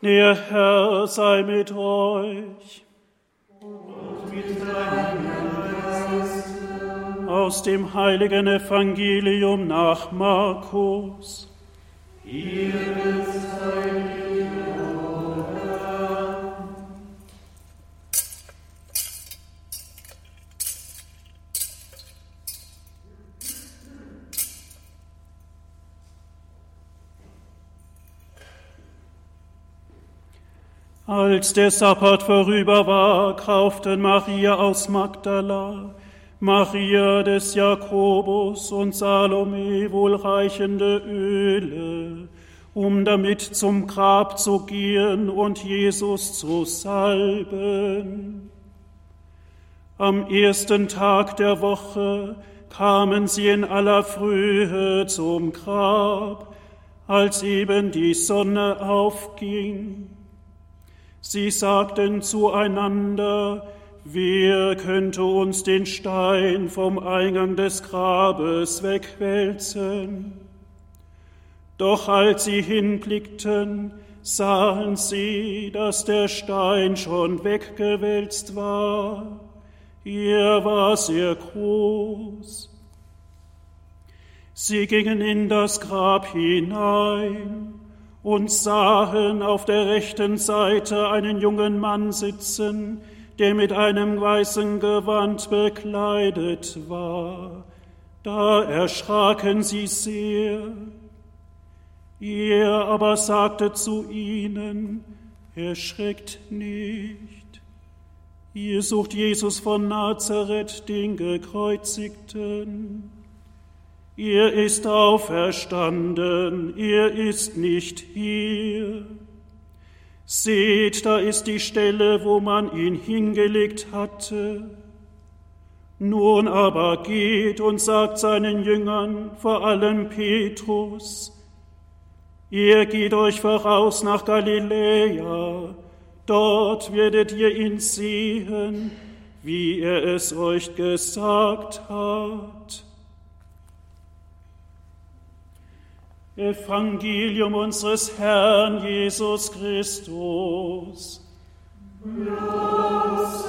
Der Herr sei mit euch. Und mit deinem. Aus dem heiligen Evangelium nach Markus. Hier sei Als der Sabbat vorüber war, kauften Maria aus Magdala, Maria des Jakobus und Salome wohlreichende Öle, um damit zum Grab zu gehen und Jesus zu salben. Am ersten Tag der Woche kamen sie in aller Frühe zum Grab, als eben die Sonne aufging. Sie sagten zueinander, wer könnte uns den Stein vom Eingang des Grabes wegwälzen? Doch als sie hinblickten, sahen sie, dass der Stein schon weggewälzt war. Er war sehr groß. Sie gingen in das Grab hinein und sahen auf der rechten Seite einen jungen Mann sitzen, der mit einem weißen Gewand bekleidet war. Da erschraken sie sehr. Er aber sagte zu ihnen, erschreckt nicht. Ihr sucht Jesus von Nazareth, den Gekreuzigten. Er ist auferstanden, er ist nicht hier. Seht, da ist die Stelle, wo man ihn hingelegt hatte. Nun aber geht und sagt seinen Jüngern, vor allem Petrus, ihr geht euch voraus nach Galiläa, dort werdet ihr ihn sehen, wie er es euch gesagt hat. Evangelium unseres Herrn Jesus Christus. Los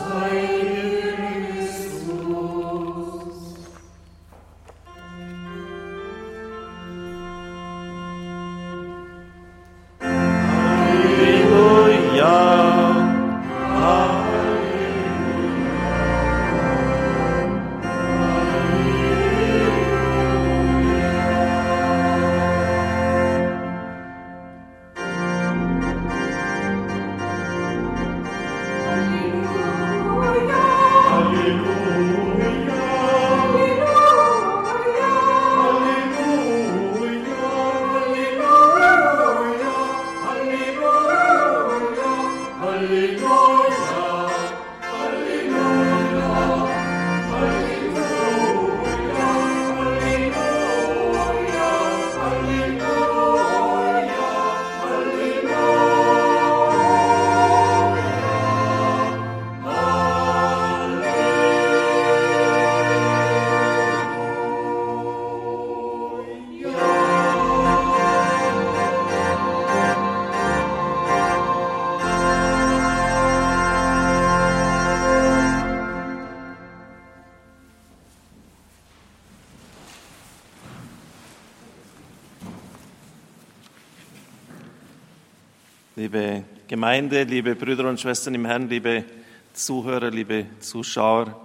Liebe Gemeinde, liebe Brüder und Schwestern im Herrn, liebe Zuhörer, liebe Zuschauer,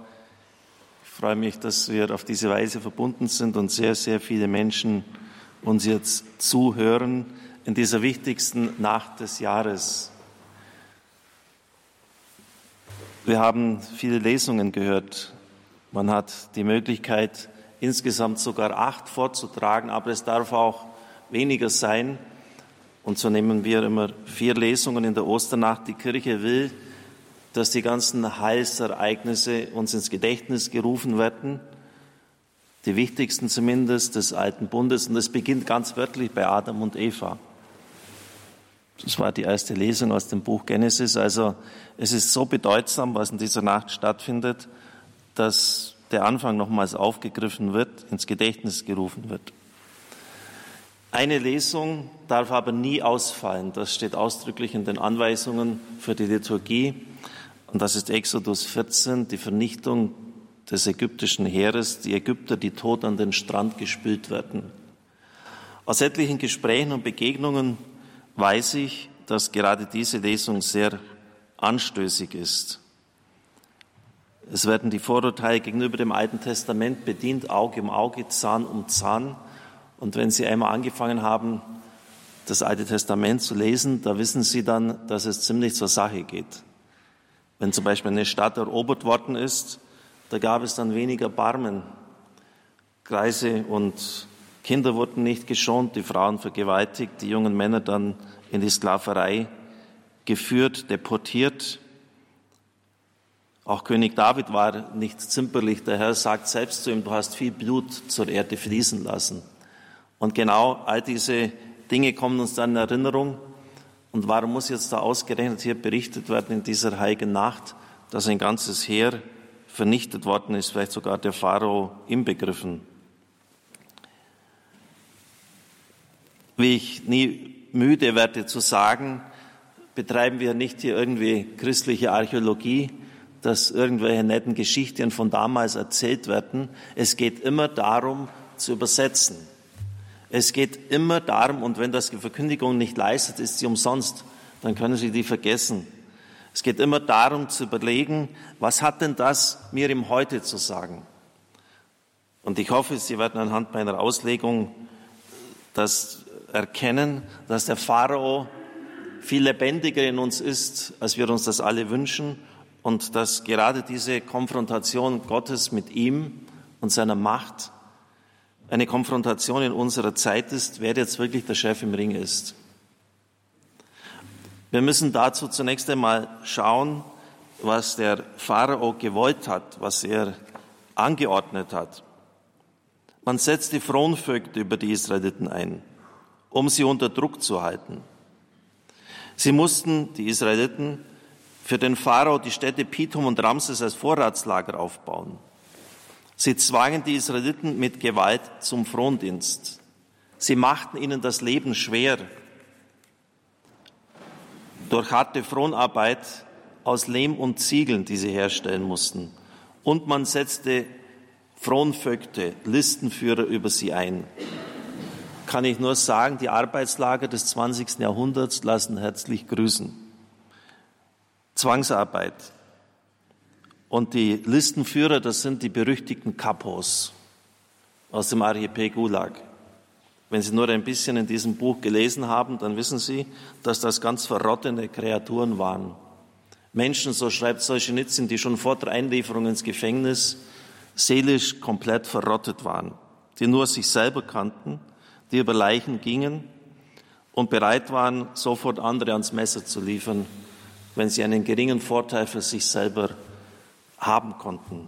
ich freue mich, dass wir auf diese Weise verbunden sind und sehr, sehr viele Menschen uns jetzt zuhören in dieser wichtigsten Nacht des Jahres. Wir haben viele Lesungen gehört. Man hat die Möglichkeit, insgesamt sogar acht vorzutragen, aber es darf auch weniger sein. Und so nehmen wir immer vier Lesungen in der Osternacht. Die Kirche will, dass die ganzen Heilsereignisse uns ins Gedächtnis gerufen werden. Die wichtigsten zumindest des alten Bundes. Und das beginnt ganz wörtlich bei Adam und Eva. Das war die erste Lesung aus dem Buch Genesis. Also es ist so bedeutsam, was in dieser Nacht stattfindet, dass der Anfang nochmals aufgegriffen wird, ins Gedächtnis gerufen wird. Eine Lesung darf aber nie ausfallen. Das steht ausdrücklich in den Anweisungen für die Liturgie. Und das ist Exodus 14, die Vernichtung des ägyptischen Heeres, die Ägypter, die tot an den Strand gespült werden. Aus etlichen Gesprächen und Begegnungen weiß ich, dass gerade diese Lesung sehr anstößig ist. Es werden die Vorurteile gegenüber dem Alten Testament bedient, Auge um Auge, Zahn um Zahn. Und wenn Sie einmal angefangen haben, das Alte Testament zu lesen, da wissen Sie dann, dass es ziemlich zur Sache geht. Wenn zum Beispiel eine Stadt erobert worden ist, da gab es dann weniger Barmen. Kreise und Kinder wurden nicht geschont, die Frauen vergewaltigt, die jungen Männer dann in die Sklaverei geführt, deportiert. Auch König David war nicht zimperlich. Der Herr sagt selbst zu ihm, du hast viel Blut zur Erde fließen lassen. Und genau all diese Dinge kommen uns dann in Erinnerung. Und warum muss jetzt da ausgerechnet hier berichtet werden in dieser heiligen Nacht, dass ein ganzes Heer vernichtet worden ist, vielleicht sogar der Pharao inbegriffen? Wie ich nie müde werde zu sagen, betreiben wir nicht hier irgendwie christliche Archäologie, dass irgendwelche netten Geschichten von damals erzählt werden. Es geht immer darum, zu übersetzen. Es geht immer darum, und wenn das die Verkündigung nicht leistet, ist sie umsonst, dann können Sie die vergessen. Es geht immer darum zu überlegen, was hat denn das mir im Heute zu sagen? Und ich hoffe, Sie werden anhand meiner Auslegung das erkennen, dass der Pharao viel lebendiger in uns ist, als wir uns das alle wünschen und dass gerade diese Konfrontation Gottes mit ihm und seiner Macht eine Konfrontation in unserer Zeit ist, wer jetzt wirklich der Chef im Ring ist. Wir müssen dazu zunächst einmal schauen, was der Pharao gewollt hat, was er angeordnet hat. Man setzt die Fronvögte über die Israeliten ein, um sie unter Druck zu halten. Sie mussten, die Israeliten, für den Pharao die Städte Pithom und Ramses als Vorratslager aufbauen. Sie zwangen die Israeliten mit Gewalt zum Frondienst. Sie machten ihnen das Leben schwer durch harte Fronarbeit aus Lehm und Ziegeln, die sie herstellen mussten. Und man setzte Fronvögte, Listenführer über sie ein. Kann ich nur sagen, die Arbeitslager des 20. Jahrhunderts lassen herzlich grüßen. Zwangsarbeit, und die Listenführer, das sind die berüchtigten Kapos aus dem Archipel Gulag. Wenn Sie nur ein bisschen in diesem Buch gelesen haben, dann wissen Sie, dass das ganz verrottene Kreaturen waren. Menschen, so schreibt Solzhenitsyn, die schon vor der Einlieferung ins Gefängnis seelisch komplett verrottet waren, die nur sich selber kannten, die über Leichen gingen und bereit waren, sofort andere ans Messer zu liefern, wenn sie einen geringen Vorteil für sich selber haben konnten.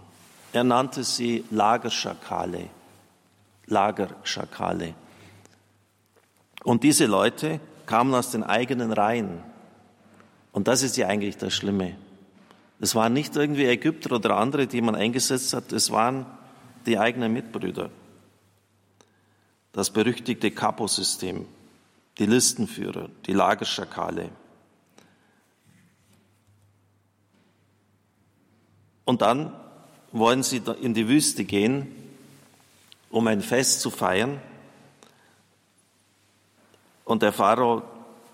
Er nannte sie Lagerschakale. Lagerschakale. Und diese Leute kamen aus den eigenen Reihen. Und das ist ja eigentlich das Schlimme. Es waren nicht irgendwie Ägypter oder andere, die man eingesetzt hat, es waren die eigenen Mitbrüder. Das berüchtigte Kapo-System, die Listenführer, die Lagerschakale. Und dann wollen sie in die Wüste gehen, um ein Fest zu feiern. Und der Pharao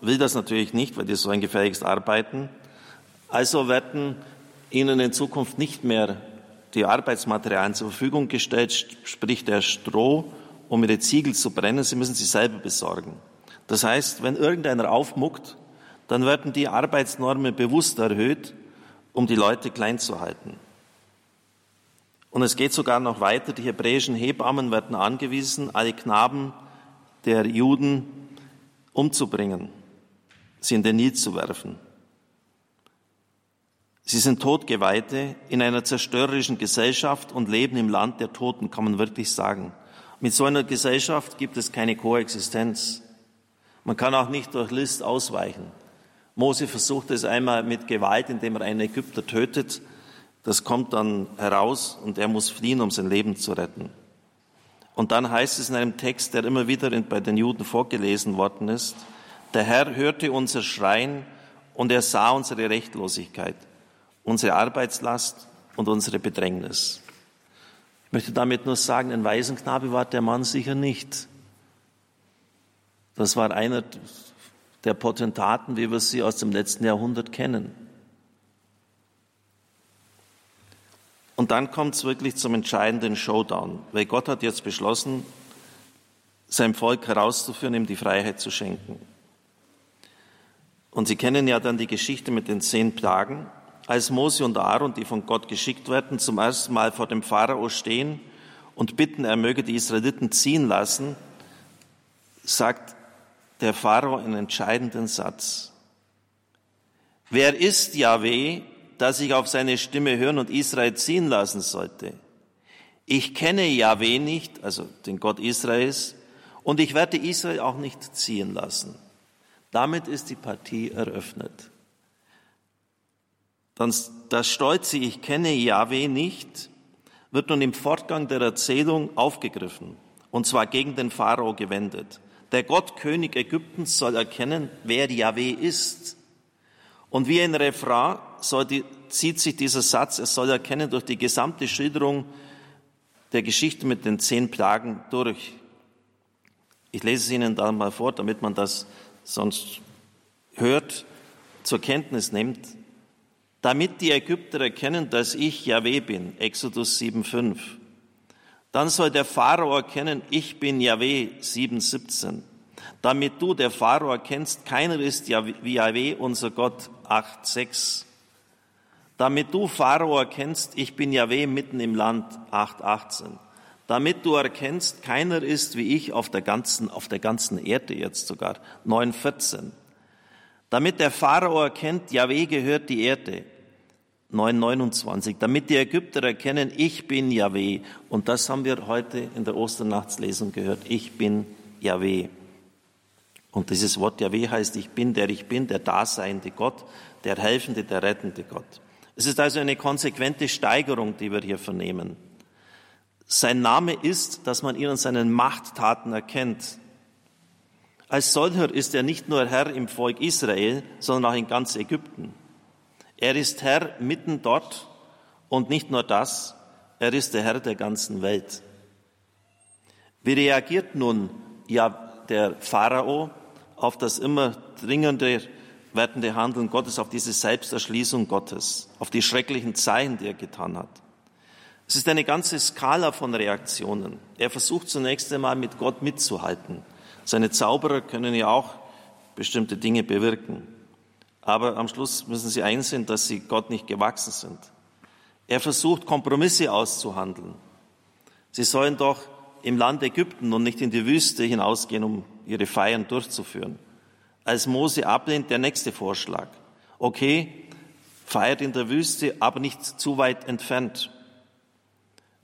will das natürlich nicht, weil die so ein gefährliches arbeiten. Also werden ihnen in Zukunft nicht mehr die Arbeitsmaterialien zur Verfügung gestellt, sprich der Stroh, um ihre Ziegel zu brennen. Sie müssen sie selber besorgen. Das heißt, wenn irgendeiner aufmuckt, dann werden die Arbeitsnormen bewusst erhöht, um die Leute klein zu halten. Und es geht sogar noch weiter. Die hebräischen Hebammen werden angewiesen, alle Knaben der Juden umzubringen, sie in den Nil zu werfen. Sie sind Todgeweihte in einer zerstörerischen Gesellschaft und leben im Land der Toten, kann man wirklich sagen. Mit so einer Gesellschaft gibt es keine Koexistenz. Man kann auch nicht durch List ausweichen. Mose versucht es einmal mit Gewalt, indem er einen Ägypter tötet. Das kommt dann heraus und er muss fliehen, um sein Leben zu retten. Und dann heißt es in einem Text, der immer wieder bei den Juden vorgelesen worden ist, der Herr hörte unser Schreien und er sah unsere Rechtlosigkeit, unsere Arbeitslast und unsere Bedrängnis. Ich möchte damit nur sagen, ein Waisenknabe war der Mann sicher nicht. Das war einer der Potentaten, wie wir sie aus dem letzten Jahrhundert kennen. Und dann kommt es wirklich zum entscheidenden Showdown, weil Gott hat jetzt beschlossen, sein Volk herauszuführen, ihm die Freiheit zu schenken. Und Sie kennen ja dann die Geschichte mit den zehn Plagen. Als Mose und Aaron, die von Gott geschickt werden, zum ersten Mal vor dem Pharao stehen und bitten, er möge die Israeliten ziehen lassen, sagt der Pharao einen entscheidenden Satz. Wer ist Yahweh, dass ich auf seine Stimme hören und Israel ziehen lassen sollte? Ich kenne Yahweh nicht, also den Gott Israels, und ich werde Israel auch nicht ziehen lassen. Damit ist die Partie eröffnet. Das stolze Ich kenne Yahweh nicht wird nun im Fortgang der Erzählung aufgegriffen, und zwar gegen den Pharao gewendet. Der Gott König Ägyptens soll erkennen, wer Yahweh ist. Und wie ein Refrain die, zieht sich dieser Satz, er soll erkennen, durch die gesamte Schilderung der Geschichte mit den zehn Plagen durch. Ich lese es Ihnen da mal vor, damit man das sonst hört, zur Kenntnis nimmt, damit die Ägypter erkennen, dass ich Yahweh bin. Exodus 7,5. Dann soll der Pharao erkennen, ich bin Yahweh 7,17. Damit du, der Pharao, erkennst, keiner ist wie Yahweh, unser Gott 8,6. Damit du, Pharao, erkennst, ich bin Yahweh mitten im Land 8,18 damit du erkennst, keiner ist wie ich auf der ganzen, auf der ganzen Erde jetzt sogar. 9,14. Damit der Pharao erkennt, Yahweh gehört die Erde. 9,29. Damit die Ägypter erkennen, ich bin Yahweh. Und das haben wir heute in der Osternachtslesung gehört. Ich bin Yahweh. Und dieses Wort Yahweh heißt, ich bin der ich bin, der daseinende Gott, der helfende, der rettende Gott. Es ist also eine konsequente Steigerung, die wir hier vernehmen. Sein Name ist, dass man ihn an seinen Machttaten erkennt. Als solcher ist er nicht nur Herr im Volk Israel, sondern auch in ganz Ägypten. Er ist Herr mitten dort und nicht nur das, er ist der Herr der ganzen Welt. Wie reagiert nun ja der Pharao auf das immer dringender werdende Handeln Gottes, auf diese Selbsterschließung Gottes, auf die schrecklichen Zeichen, die er getan hat? Es ist eine ganze Skala von Reaktionen. Er versucht zunächst einmal mit Gott mitzuhalten. Seine Zauberer können ja auch bestimmte Dinge bewirken. Aber am Schluss müssen sie einsehen, dass sie Gott nicht gewachsen sind. Er versucht Kompromisse auszuhandeln. Sie sollen doch im Land Ägypten und nicht in die Wüste hinausgehen, um ihre Feiern durchzuführen. Als Mose ablehnt, der nächste Vorschlag. Okay, feiert in der Wüste, aber nicht zu weit entfernt.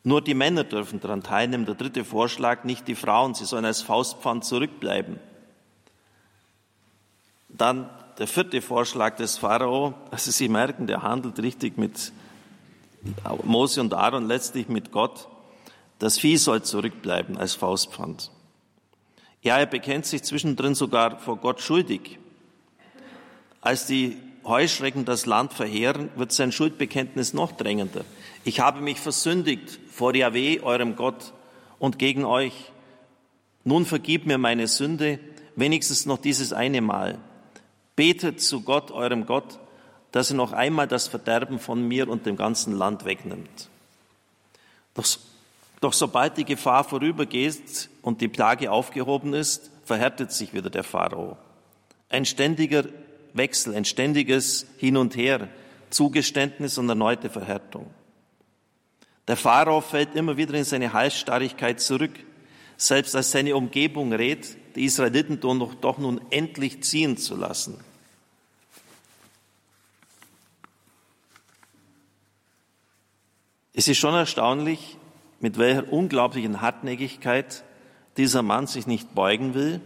Nur die Männer dürfen daran teilnehmen. Der dritte Vorschlag, nicht die Frauen, sie sollen als Faustpfand zurückbleiben. Dann der vierte Vorschlag des Pharao, also Sie merken, der handelt richtig mit Mose und Aaron, letztlich mit Gott. Das Vieh soll zurückbleiben als Faustpfand. Ja, er bekennt sich zwischendrin sogar vor Gott schuldig. Als die Heuschrecken das Land verheeren, wird sein Schuldbekenntnis noch drängender. Ich habe mich versündigt vor Yahweh, eurem Gott, und gegen euch. Nun vergib mir meine Sünde, wenigstens noch dieses eine Mal. Betet zu Gott, eurem Gott, dass er noch einmal das Verderben von mir und dem ganzen Land wegnimmt. Doch, doch sobald die Gefahr vorübergeht und die Plage aufgehoben ist, verhärtet sich wieder der Pharao. Ein ständiger Wechsel, ein ständiges Hin und Her, Zugeständnis und erneute Verhärtung. Der Pharao fällt immer wieder in seine Halsstarrigkeit zurück. Selbst als seine Umgebung rät, die Israeliten doch, doch nun endlich ziehen zu lassen. Es ist schon erstaunlich, mit welcher unglaublichen Hartnäckigkeit dieser Mann sich nicht beugen will,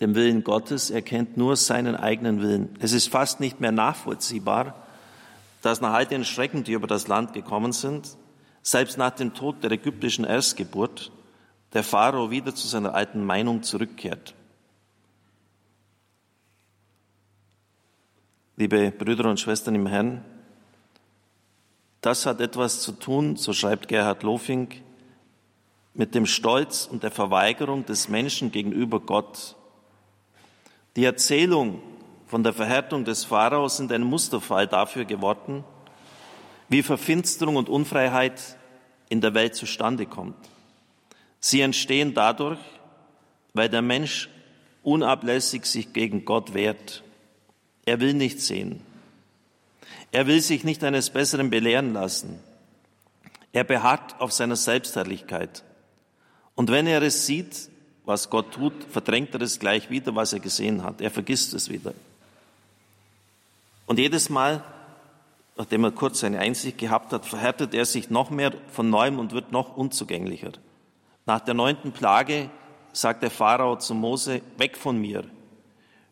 dem Willen Gottes, er kennt nur seinen eigenen Willen. Es ist fast nicht mehr nachvollziehbar, dass nach all den Schrecken, die über das Land gekommen sind, selbst nach dem Tod der ägyptischen Erstgeburt, der Pharao wieder zu seiner alten Meinung zurückkehrt. Liebe Brüder und Schwestern im Herrn, das hat etwas zu tun, so schreibt Gerhard Lofing, mit dem Stolz und der Verweigerung des Menschen gegenüber Gott. Die Erzählung von der Verhärtung des Pharaos sind ein Musterfall dafür geworden, wie Verfinsterung und Unfreiheit in der Welt zustande kommt. Sie entstehen dadurch, weil der Mensch unablässig sich gegen Gott wehrt. Er will nicht sehen. Er will sich nicht eines Besseren belehren lassen. Er beharrt auf seiner Selbstherrlichkeit. Und wenn er es sieht, was Gott tut, verdrängt er es gleich wieder, was er gesehen hat. Er vergisst es wieder. Und jedes Mal, nachdem er kurz seine Einsicht gehabt hat, verhärtet er sich noch mehr von neuem und wird noch unzugänglicher. Nach der neunten Plage sagt der Pharao zu Mose, weg von mir.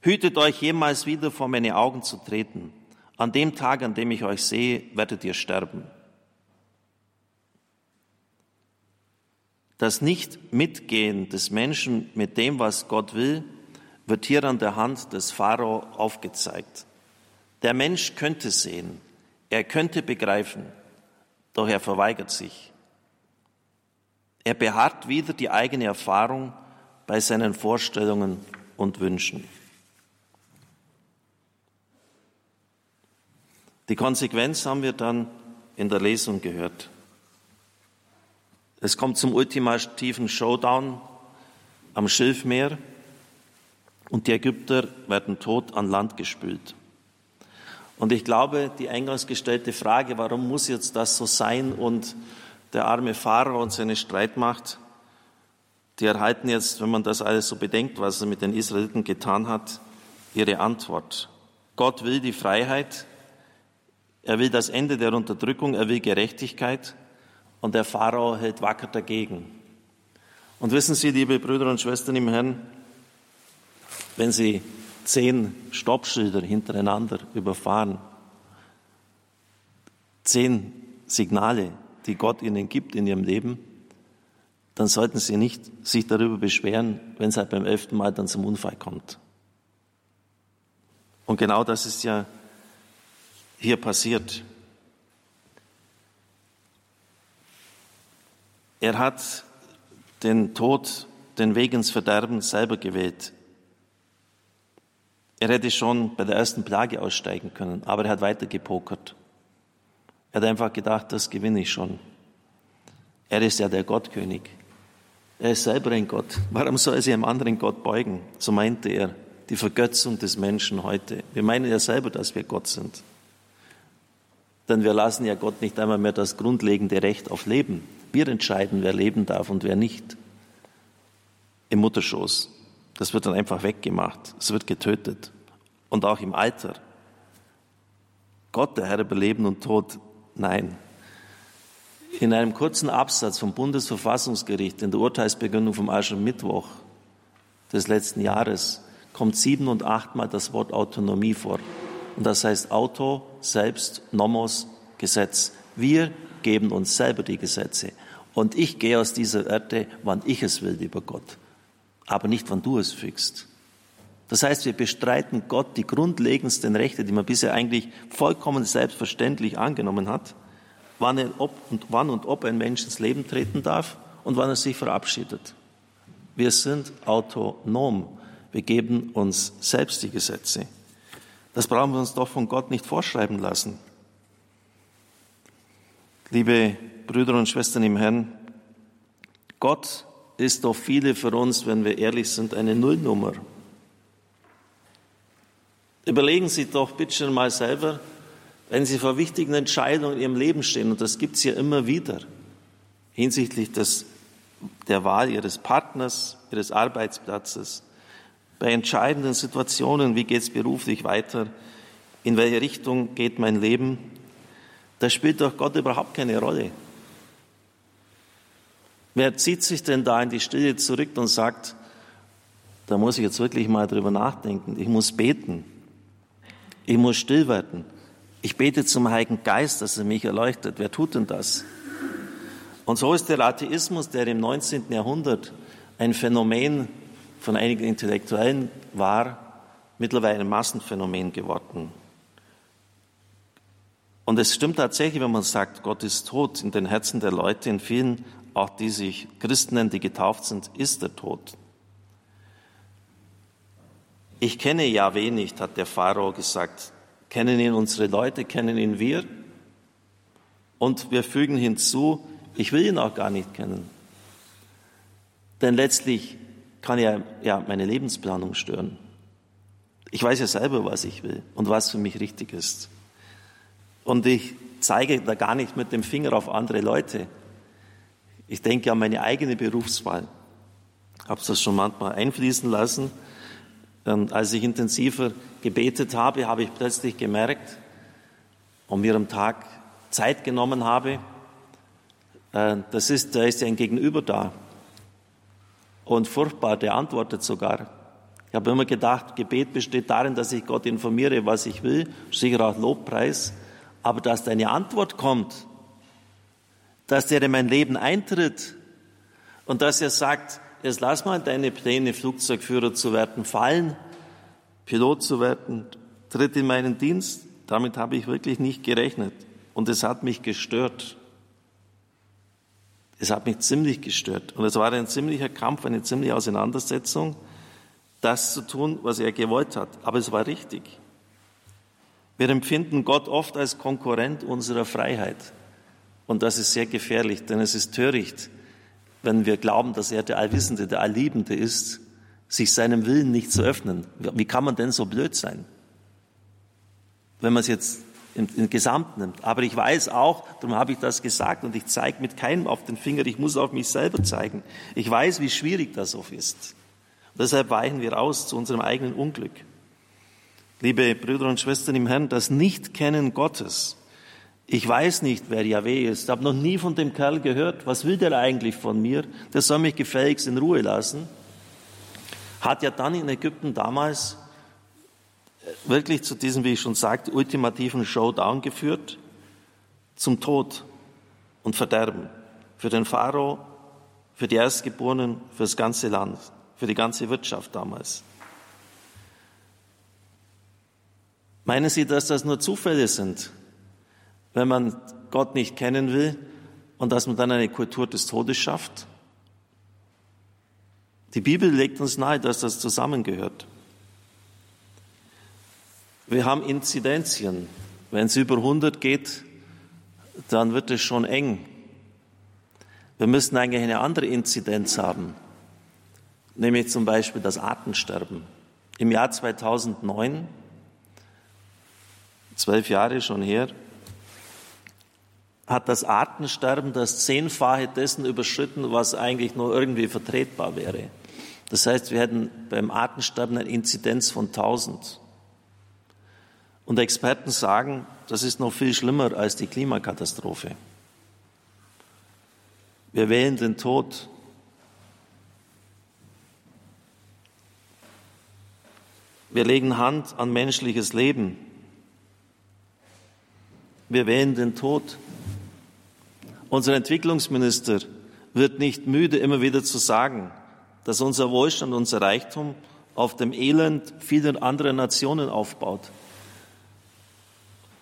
Hütet euch jemals wieder vor meine Augen zu treten. An dem Tag, an dem ich euch sehe, werdet ihr sterben. Das Nicht-Mitgehen des Menschen mit dem, was Gott will, wird hier an der Hand des Pharao aufgezeigt. Der Mensch könnte sehen, er könnte begreifen, doch er verweigert sich. Er beharrt wieder die eigene Erfahrung bei seinen Vorstellungen und Wünschen. Die Konsequenz haben wir dann in der Lesung gehört. Es kommt zum ultimativen Showdown am Schilfmeer und die Ägypter werden tot an Land gespült. Und ich glaube, die eingangs gestellte Frage, warum muss jetzt das so sein und der arme Pharao und seine Streitmacht, die erhalten jetzt, wenn man das alles so bedenkt, was er mit den Israeliten getan hat, ihre Antwort. Gott will die Freiheit, er will das Ende der Unterdrückung, er will Gerechtigkeit und der Pharao hält wacker dagegen. Und wissen Sie, liebe Brüder und Schwestern im Herrn, wenn Sie zehn Stoppschilder hintereinander überfahren, zehn Signale, die Gott ihnen gibt in ihrem Leben, dann sollten sie nicht sich darüber beschweren, wenn es halt beim elften Mal dann zum Unfall kommt. Und genau das ist ja hier passiert. Er hat den Tod, den Weg ins Verderben selber gewählt. Er hätte schon bei der ersten Plage aussteigen können, aber er hat weiter gepokert. Er hat einfach gedacht, das gewinne ich schon. Er ist ja der Gottkönig. Er ist selber ein Gott. Warum soll er sich einem anderen Gott beugen? So meinte er. Die Vergötzung des Menschen heute. Wir meinen ja selber, dass wir Gott sind. Denn wir lassen ja Gott nicht einmal mehr das grundlegende Recht auf Leben. Wir entscheiden, wer leben darf und wer nicht. Im Mutterschoß. Das wird dann einfach weggemacht. Es wird getötet. Und auch im Alter. Gott, der Herr über Leben und Tod, nein. In einem kurzen Absatz vom Bundesverfassungsgericht in der Urteilsbegründung vom Aschermittwoch des letzten Jahres kommt sieben und achtmal das Wort Autonomie vor. Und das heißt Auto, selbst, Nomos, Gesetz. Wir geben uns selber die Gesetze. Und ich gehe aus dieser Erde, wann ich es will, lieber Gott. Aber nicht, wann du es fügst. Das heißt, wir bestreiten Gott die grundlegendsten Rechte, die man bisher eigentlich vollkommen selbstverständlich angenommen hat, wann, er, ob und, wann und ob ein Mensch ins Leben treten darf und wann er sich verabschiedet. Wir sind autonom. Wir geben uns selbst die Gesetze. Das brauchen wir uns doch von Gott nicht vorschreiben lassen. Liebe Brüder und Schwestern im Herrn, Gott ist doch viele für uns, wenn wir ehrlich sind, eine Nullnummer. Überlegen Sie doch bitte schon mal selber, wenn Sie vor wichtigen Entscheidungen in Ihrem Leben stehen, und das gibt es ja immer wieder, hinsichtlich des, der Wahl Ihres Partners, Ihres Arbeitsplatzes, bei entscheidenden Situationen, wie geht es beruflich weiter, in welche Richtung geht mein Leben, da spielt doch Gott überhaupt keine Rolle. Wer zieht sich denn da in die Stille zurück und sagt, da muss ich jetzt wirklich mal drüber nachdenken, ich muss beten. Ich muss still werden. Ich bete zum Heiligen Geist, dass er mich erleuchtet. Wer tut denn das? Und so ist der Atheismus, der im 19. Jahrhundert ein Phänomen von einigen Intellektuellen war, mittlerweile ein Massenphänomen geworden. Und es stimmt tatsächlich, wenn man sagt, Gott ist tot in den Herzen der Leute, in vielen, auch die sich Christen nennen, die getauft sind, ist er tot. Ich kenne Yahweh nicht, hat der Pharao gesagt. Kennen ihn unsere Leute, kennen ihn wir? Und wir fügen hinzu, ich will ihn auch gar nicht kennen. Denn letztlich kann er ja meine Lebensplanung stören. Ich weiß ja selber, was ich will und was für mich richtig ist. Und ich zeige da gar nicht mit dem Finger auf andere Leute. Ich denke an meine eigene Berufswahl. Ich habe das schon manchmal einfließen lassen. Und als ich intensiver gebetet habe, habe ich plötzlich gemerkt und mir am Tag Zeit genommen habe, äh, das ist, da ist ja ein Gegenüber da. Und furchtbar, der antwortet sogar. Ich habe immer gedacht, Gebet besteht darin, dass ich Gott informiere, was ich will, sicher auch Lobpreis, aber dass deine Antwort kommt, dass der in mein Leben eintritt und dass er sagt, jetzt lass mal deine Pläne, Flugzeugführer zu werden, fallen, Pilot zu werden, tritt in meinen Dienst, damit habe ich wirklich nicht gerechnet. Und es hat mich gestört. Es hat mich ziemlich gestört. Und es war ein ziemlicher Kampf, eine ziemliche Auseinandersetzung, das zu tun, was er gewollt hat. Aber es war richtig. Wir empfinden Gott oft als Konkurrent unserer Freiheit. Und das ist sehr gefährlich, denn es ist töricht, wenn wir glauben, dass er der Allwissende, der Allliebende ist, sich seinem Willen nicht zu öffnen. Wie kann man denn so blöd sein? Wenn man es jetzt im, im Gesamt nimmt. Aber ich weiß auch, darum habe ich das gesagt und ich zeige mit keinem auf den Finger, ich muss auf mich selber zeigen. Ich weiß, wie schwierig das oft ist. Und deshalb weichen wir aus zu unserem eigenen Unglück. Liebe Brüder und Schwestern im Herrn, das Nichtkennen Gottes. Ich weiß nicht, wer Yahweh ist. Ich habe noch nie von dem Kerl gehört. Was will der eigentlich von mir? Der soll mich gefälligst in Ruhe lassen. Hat ja dann in Ägypten damals wirklich zu diesem, wie ich schon sagte, ultimativen Showdown geführt, zum Tod und Verderben für den Pharao, für die Erstgeborenen, für das ganze Land, für die ganze Wirtschaft damals. Meinen Sie, dass das nur Zufälle sind, wenn man Gott nicht kennen will und dass man dann eine Kultur des Todes schafft? Die Bibel legt uns nahe, dass das zusammengehört. Wir haben Inzidenzien. Wenn es über 100 geht, dann wird es schon eng. Wir müssen eigentlich eine andere Inzidenz haben, nämlich zum Beispiel das Artensterben. Im Jahr 2009, zwölf Jahre schon her, hat das Artensterben das Zehnfache dessen überschritten, was eigentlich nur irgendwie vertretbar wäre. Das heißt, wir hätten beim Artensterben eine Inzidenz von 1000. Und Experten sagen, das ist noch viel schlimmer als die Klimakatastrophe. Wir wählen den Tod. Wir legen Hand an menschliches Leben. Wir wählen den Tod. Unser Entwicklungsminister wird nicht müde, immer wieder zu sagen, dass unser Wohlstand, unser Reichtum auf dem Elend vieler anderer Nationen aufbaut.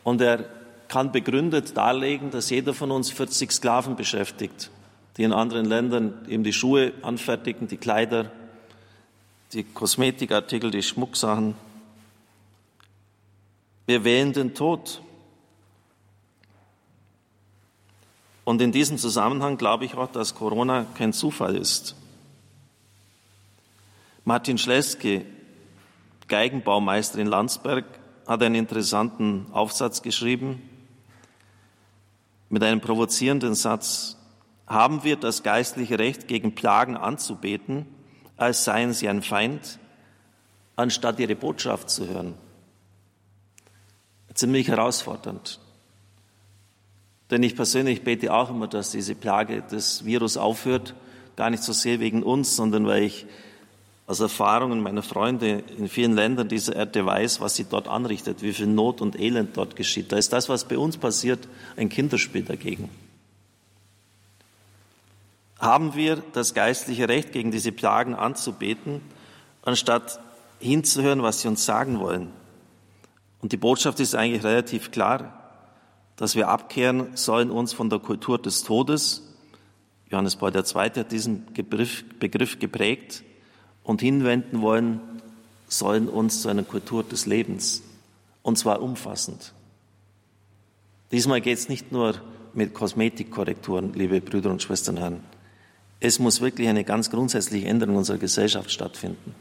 Und er kann begründet darlegen, dass jeder von uns 40 Sklaven beschäftigt, die in anderen Ländern eben die Schuhe anfertigen, die Kleider, die Kosmetikartikel, die Schmucksachen. Wir wählen den Tod. Und in diesem Zusammenhang glaube ich auch, dass Corona kein Zufall ist. Martin Schleske, Geigenbaumeister in Landsberg, hat einen interessanten Aufsatz geschrieben mit einem provozierenden Satz. Haben wir das geistliche Recht, gegen Plagen anzubeten, als seien sie ein Feind, anstatt ihre Botschaft zu hören? Ziemlich herausfordernd. Denn ich persönlich bete auch immer, dass diese Plage des Virus aufhört, gar nicht so sehr wegen uns, sondern weil ich aus Erfahrungen meiner Freunde in vielen Ländern dieser Erde weiß, was sie dort anrichtet, wie viel Not und Elend dort geschieht. Da ist das, was bei uns passiert, ein Kinderspiel dagegen. haben wir das geistliche Recht, gegen diese Plagen anzubeten, anstatt hinzuhören, was sie uns sagen wollen. Und die Botschaft ist eigentlich relativ klar, dass wir abkehren sollen uns von der Kultur des Todes. Johannes Paul II. hat diesen Begriff, geprägt und hinwenden wollen, sollen uns zu einer Kultur des Lebens. Und zwar umfassend. Diesmal geht es nicht nur mit Kosmetikkorrekturen, liebe Brüder und Schwestern Herren. Es muss wirklich eine ganz grundsätzliche Änderung unserer Gesellschaft stattfinden.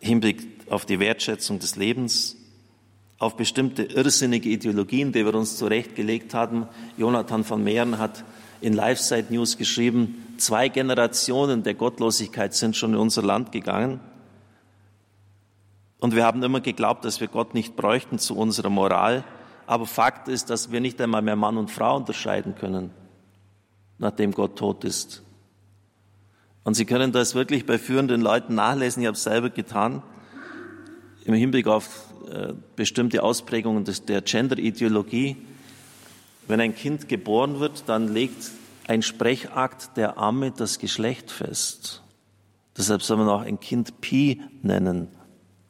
Hinblick auf die Wertschätzung des Lebens, auf bestimmte irrsinnige Ideologien, die wir uns zurechtgelegt haben. Jonathan von Mehren hat in Lifeside News geschrieben, zwei Generationen der Gottlosigkeit sind schon in unser Land gegangen. Und wir haben immer geglaubt, dass wir Gott nicht bräuchten zu unserer Moral. Aber Fakt ist, dass wir nicht einmal mehr Mann und Frau unterscheiden können, nachdem Gott tot ist. Und Sie können das wirklich bei führenden Leuten nachlesen. Ich habe es selber getan. Im Hinblick auf äh, bestimmte Ausprägungen der Gender-Ideologie. Wenn ein Kind geboren wird, dann legt ein Sprechakt der Amme das Geschlecht fest. Deshalb soll man auch ein Kind Pi nennen,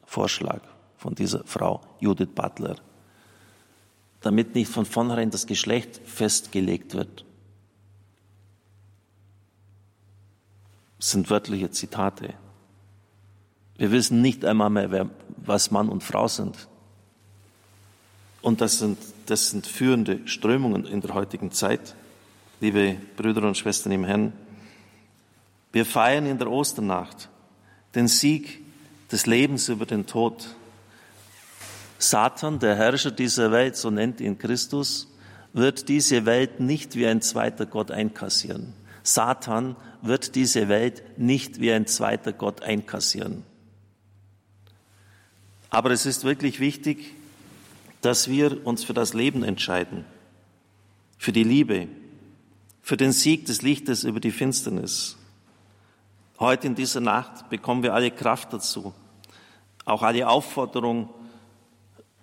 Vorschlag von dieser Frau, Judith Butler, damit nicht von vornherein das Geschlecht festgelegt wird. Das sind wörtliche Zitate. Wir wissen nicht einmal mehr, wer, was Mann und Frau sind. Und das sind, das sind führende Strömungen in der heutigen Zeit, liebe Brüder und Schwestern im Herrn. Wir feiern in der Osternacht den Sieg des Lebens über den Tod. Satan, der Herrscher dieser Welt, so nennt ihn Christus, wird diese Welt nicht wie ein zweiter Gott einkassieren. Satan wird diese Welt nicht wie ein zweiter Gott einkassieren. Aber es ist wirklich wichtig, dass wir uns für das Leben entscheiden, für die Liebe, für den Sieg des Lichtes über die Finsternis. Heute in dieser Nacht bekommen wir alle Kraft dazu, auch alle Aufforderung,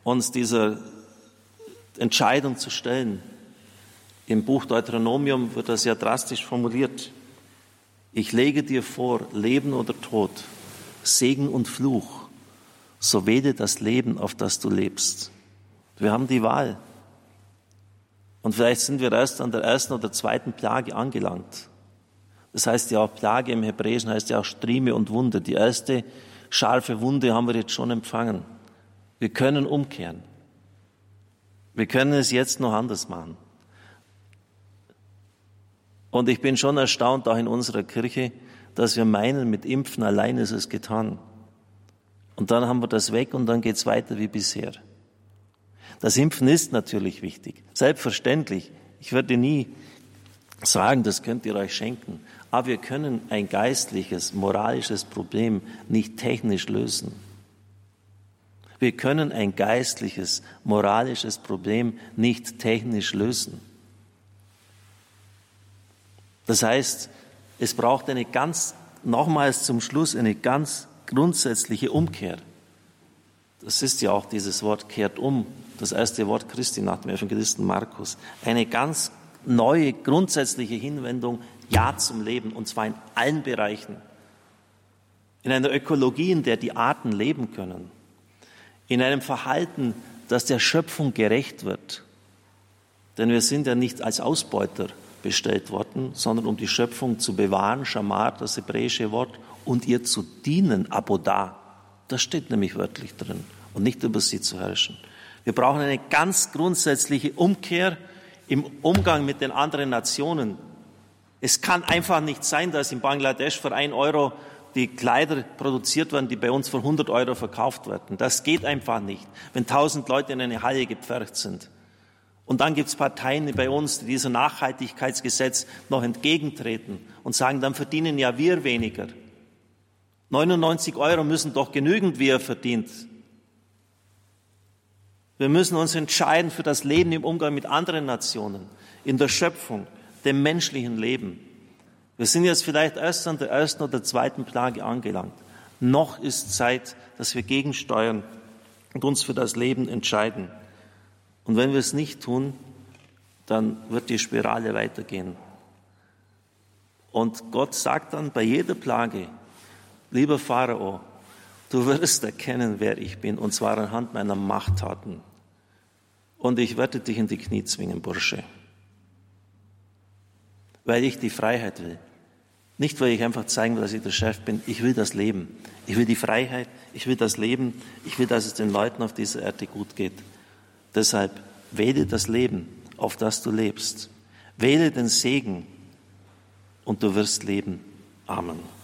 uns dieser Entscheidung zu stellen. Im Buch Deuteronomium wird das ja drastisch formuliert. Ich lege dir vor, Leben oder Tod, Segen und Fluch, so wähle das Leben, auf das du lebst. Wir haben die Wahl. Und vielleicht sind wir erst an der ersten oder zweiten Plage angelangt. Das heißt ja auch Plage im Hebräischen heißt ja auch Strieme und Wunde. Die erste scharfe Wunde haben wir jetzt schon empfangen. Wir können umkehren. Wir können es jetzt noch anders machen. Und ich bin schon erstaunt, auch in unserer Kirche, dass wir meinen, mit Impfen allein ist es getan. Und dann haben wir das weg und dann geht es weiter wie bisher. Das Impfen ist natürlich wichtig. Selbstverständlich. Ich würde nie sagen, das könnt ihr euch schenken. Aber wir können ein geistliches, moralisches Problem nicht technisch lösen. Wir können ein geistliches, moralisches Problem nicht technisch lösen. Das heißt, es braucht eine ganz, nochmals zum Schluss, eine ganz grundsätzliche Umkehr. Das ist ja auch dieses Wort kehrt um, das erste Wort Christi nach dem Evangelisten Markus. Eine ganz neue, grundsätzliche Hinwendung ja zum Leben, und zwar in allen Bereichen. In einer Ökologie, in der die Arten leben können. In einem Verhalten, das der Schöpfung gerecht wird. Denn wir sind ja nicht als Ausbeuter bestellt worden, sondern um die Schöpfung zu bewahren, Schamar, das hebräische Wort, und ihr zu dienen, Aboda. Das steht nämlich wörtlich drin. Und nicht über sie zu herrschen. Wir brauchen eine ganz grundsätzliche Umkehr im Umgang mit den anderen Nationen, es kann einfach nicht sein, dass in Bangladesch für ein Euro die Kleider produziert werden, die bei uns für 100 Euro verkauft werden. Das geht einfach nicht, wenn tausend Leute in eine Halle gepfercht sind. Und dann gibt es Parteien bei uns, die diesem Nachhaltigkeitsgesetz noch entgegentreten und sagen, dann verdienen ja wir weniger. 99 Euro müssen doch genügend, wie er verdient. Wir müssen uns entscheiden für das Leben im Umgang mit anderen Nationen, in der Schöpfung dem menschlichen Leben. Wir sind jetzt vielleicht erst an der ersten oder zweiten Plage angelangt. Noch ist Zeit, dass wir gegensteuern und uns für das Leben entscheiden. Und wenn wir es nicht tun, dann wird die Spirale weitergehen. Und Gott sagt dann bei jeder Plage, lieber Pharao, du wirst erkennen, wer ich bin, und zwar anhand meiner Machttaten. Und ich werde dich in die Knie zwingen, Bursche, weil ich die Freiheit will. Nicht, weil ich einfach zeigen will, dass ich der Chef bin. Ich will das Leben. Ich will die Freiheit. Ich will das Leben. Ich will, dass es den Leuten auf dieser Erde gut geht. Deshalb wähle das Leben, auf das du lebst. Wähle den Segen und du wirst leben. Amen.